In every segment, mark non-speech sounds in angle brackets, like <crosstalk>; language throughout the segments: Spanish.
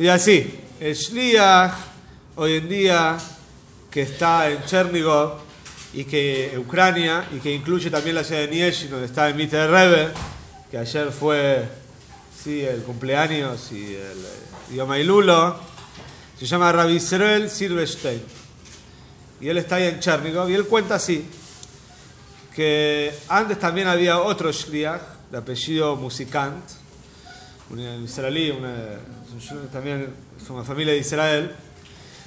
Y así, el Shliach, hoy en día, que está en Chernigov, y que Ucrania, y que incluye también la ciudad de Niesh, donde está el Mitter Rebbe, que ayer fue sí, el cumpleaños y el Yom Lulo, se llama Rabbi Israel Silverstein. Y él está ahí en Chernigov, y él cuenta así, que antes también había otro Shliach, de apellido Musikant, un israelí, una, también es una familia de Israel,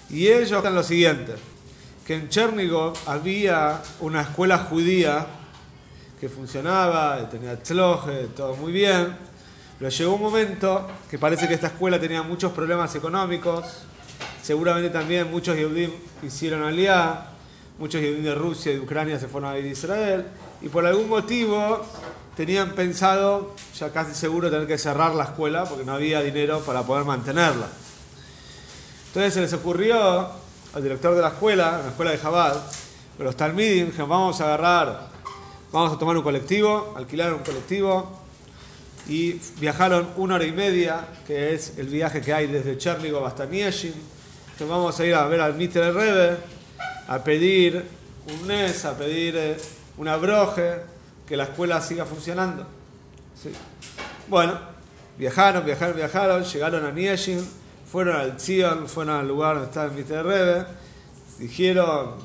y ellos cuentan lo siguiente, que en Chernigov había una escuela judía que funcionaba, tenía tzloje, todo muy bien, pero llegó un momento que parece que esta escuela tenía muchos problemas económicos, seguramente también muchos judíos hicieron aliá, muchos judíos de Rusia y de Ucrania se fueron a ir a Israel, y por algún motivo tenían pensado, ya casi seguro, tener que cerrar la escuela porque no había dinero para poder mantenerla. Entonces se les ocurrió al director de la escuela, la escuela de Jabal, los Talmidim, dijeron, vamos a agarrar, vamos a tomar un colectivo, alquilar un colectivo, y viajaron una hora y media, que es el viaje que hay desde Chernigov hasta Nieshin. Entonces vamos a ir a ver al Mister Rebe, a pedir un NES, a pedir eh, una broje, que la escuela siga funcionando. Bueno, viajaron, viajaron, viajaron, llegaron a Nieshin, fueron al Zion, fueron al lugar donde estaba el Mister Rebe, dijeron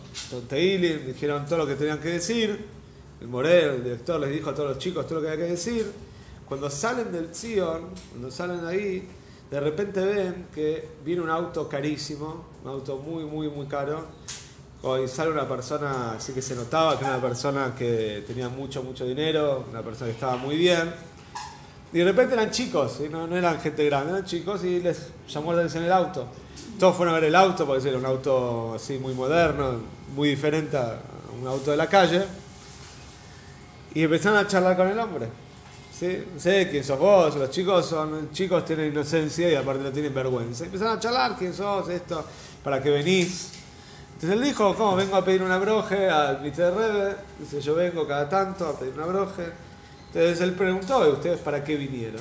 Teilim, dijeron todo lo que tenían que decir. El Morel, el director, les dijo a todos los chicos todo lo que había que decir. Cuando salen del Zion, cuando salen ahí, de repente ven que viene un auto carísimo, un auto muy, muy, muy caro, Hoy sale una persona, así que se notaba que era una persona que tenía mucho, mucho dinero, una persona que estaba muy bien. Y de repente eran chicos, no, no, eran gente grande, eran chicos y les llamó la atención el auto. Todos fueron a ver el auto porque era un auto así muy moderno, muy diferente a un auto de la calle. Y empezaron a charlar con el hombre. ¿Sí? No sé quién sos vos, los chicos son chicos tienen inocencia y aparte no tienen vergüenza. Empezaron a charlar quién sos, esto, para qué venís. Entonces él dijo, ¿cómo vengo a pedir una broje al Rebe? Dice, yo vengo cada tanto a pedir una broje. Entonces él preguntó, ¿y ustedes para qué vinieron?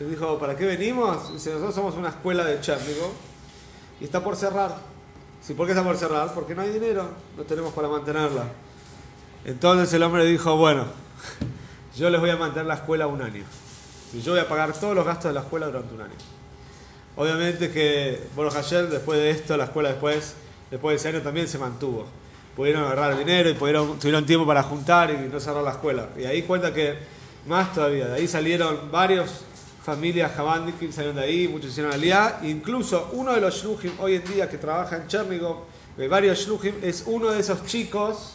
Él dijo, ¿para qué venimos? Dice, nosotros somos una escuela de Chérnigo y está por cerrar. Sí, ¿por qué está por cerrar? Porque no hay dinero, no tenemos para mantenerla. Entonces el hombre dijo, bueno, <laughs> yo les voy a mantener la escuela un año. Y yo voy a pagar todos los gastos de la escuela durante un año. Obviamente que, bueno, ayer, después de esto, la escuela después después de ese año también se mantuvo. Pudieron agarrar dinero y pudieron, tuvieron tiempo para juntar y no cerrar la escuela. Y ahí cuenta que más todavía, de ahí salieron varias familias que salieron de ahí, muchos hicieron aliá. Incluso uno de los shluchim hoy en día que trabaja en Chernigov, de varios shluchim, es uno de esos chicos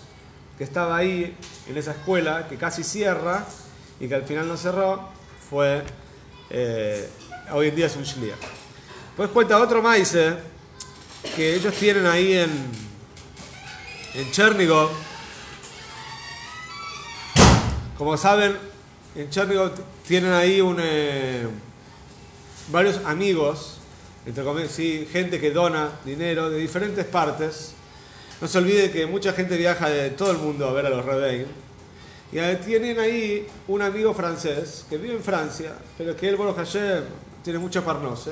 que estaba ahí en esa escuela, que casi cierra y que al final no cerró, fue, eh, hoy en día es un shliach. Pues cuenta otro maíz, que ellos tienen ahí en, en Chernigov. Como saben, en Chernigov tienen ahí un, eh, varios amigos, entre comillas, sí, gente que dona dinero de diferentes partes. No se olvide que mucha gente viaja de todo el mundo a ver a los Rebein. Y tienen ahí un amigo francés que vive en Francia, pero que él, bueno, Hashem, tiene mucha parnose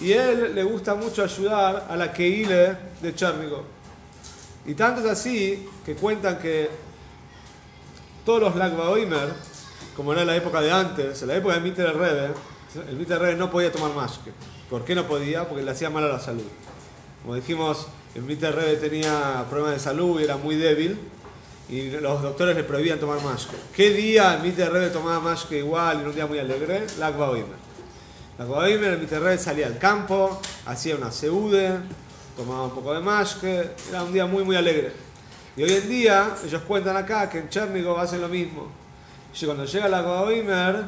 y él le gusta mucho ayudar a la Keile de Chernigov. Y tanto es así que cuentan que todos los Lagbaoimer, como era en la época de antes, en la época de Mitter Rebe, el Mitter Rebe no podía tomar mashke. ¿Por qué no podía? Porque le hacía mal a la salud. Como dijimos, el Mitter Rebe tenía problemas de salud y era muy débil y los doctores le prohibían tomar mashke. ¿Qué día el Mitter Rebe tomaba mashke igual en un día muy alegre? Lagbaoimer. La Goimer, el Miterred salía al campo, hacía una seude, tomaba un poco de mashke, era un día muy, muy alegre. Y hoy en día, ellos cuentan acá que en Chernigov hacen lo mismo. Y cuando llega la Goimer,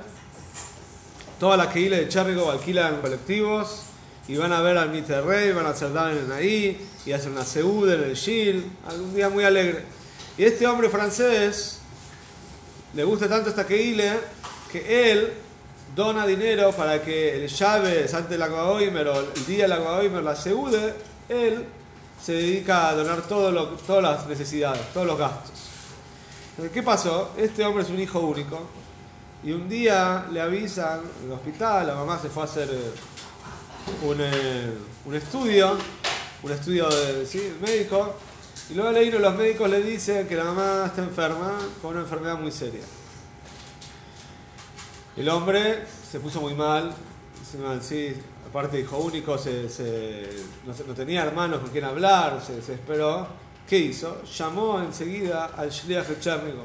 toda la que de Chernigov alquilan colectivos y van a ver al Miterrey, van a hacer en ahí y hacen una seude en el Shil, un día muy alegre. Y este hombre francés le gusta tanto esta Keile que él dona dinero para que el llaves antes del Aguaoimer o el día del Aguaoimer la seude, él se dedica a donar todas las necesidades, todos los gastos. ¿Qué pasó? Este hombre es un hijo único y un día le avisan en el hospital, la mamá se fue a hacer, un, eh, un estudio, un estudio de, ¿sí? médico, y luego leí los médicos le dicen que la mamá está enferma con una enfermedad muy seria. El hombre se puso muy mal, sí, aparte hijo único, se, no, tenía hermanos con quien hablar, se desesperó. ¿Qué hizo? Llamó enseguida al Shliach de Chernigo.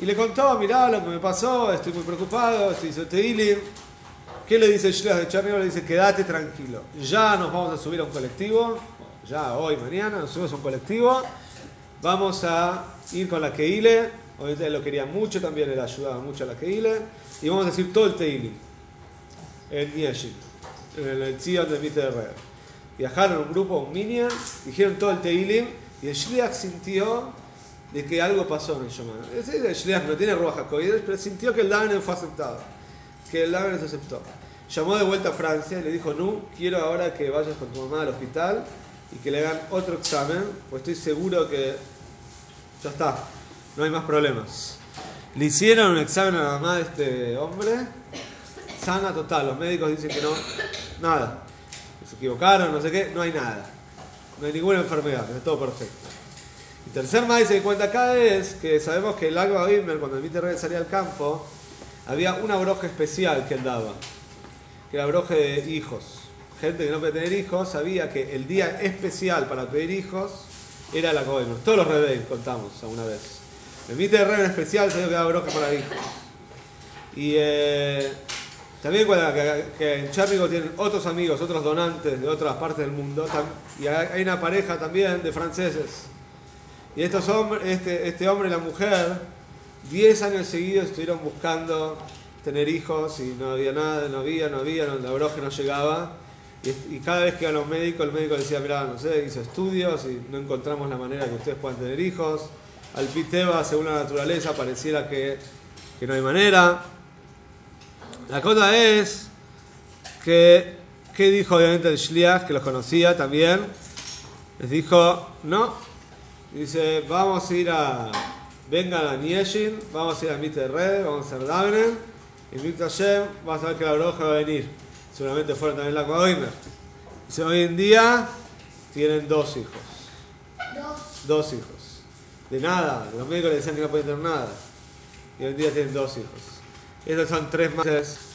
Y le contó, mirá lo que me pasó, estoy muy preocupado, estoy. ¿Qué le dice el Shliach de Chernigo? Le dice, quédate tranquilo. Ya nos vamos a subir a un colectivo, ya hoy, mañana, nos subimos a un colectivo. Vamos a ir con la Keile. Obviamente él lo quería mucho también, le ayudaba mucho a la Keile. Y vamos a decir todo el Teilim. En Nieshin, en el Tzion de Mite de Viajaron un grupo, un minion, dijeron todo el Teilim. Y el Shliach sintió de que algo pasó en el Shoman. El Shliach no tiene Ruach pero sintió que el Daven fue aceptado. Que el Daven se aceptó. Llamó de vuelta a Francia y le dijo, no, quiero ahora que vayas con tu mamá al hospital y que le hagan otro examen, pues estoy seguro que ya está, no hay más problemas. Le hicieron un examen a la mamá de este hombre, sana total, los médicos dicen que no, nada. Se equivocaron, no sé qué, no hay nada. No hay ninguna enfermedad, está todo perfecto. Y tercer más se cuenta acá es que sabemos que el agua Bimmer, cuando el Mitter salía al campo, había una broja especial que él daba, que era broja de hijos gente que no puede tener hijos, sabía que el día especial para pedir hijos era la Kohen. Todos los rebeldes contamos alguna vez. El mite de rey en especial se que daba broje para hijos. Y eh, también que, en Chárnico tienen otros amigos, otros donantes de otras partes del mundo. Y hay una pareja también de franceses. Y estos hombres, este, este hombre y la mujer, 10 años seguidos estuvieron buscando tener hijos y no había nada, no había, no había, la broje no llegaba. Y, cada vez que iban los médicos, el médico decía, mira, no sé, hizo estudios y no encontramos la manera que ustedes puedan tener hijos. Al Piteba, según la naturaleza, pareciera que, no hay manera. La cosa es que, ¿qué dijo obviamente el Shliach, que los conocía también? Les dijo, no. Dice, vamos a ir a, vengan a Nieshin, vamos a ir a Mite Red, vamos a hacer Davnen, y Hashem, vamos a ver que la broja va a venir seguramente fueron también la Coimer. Dice, hoy en día tienen dos hijos. Dos. Dos hijos. De nada, los médicos le decían que no podían tener nada. Y hoy en día tienen dos hijos. Estos son tres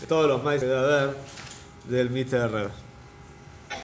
de todos los que debe haber del Mister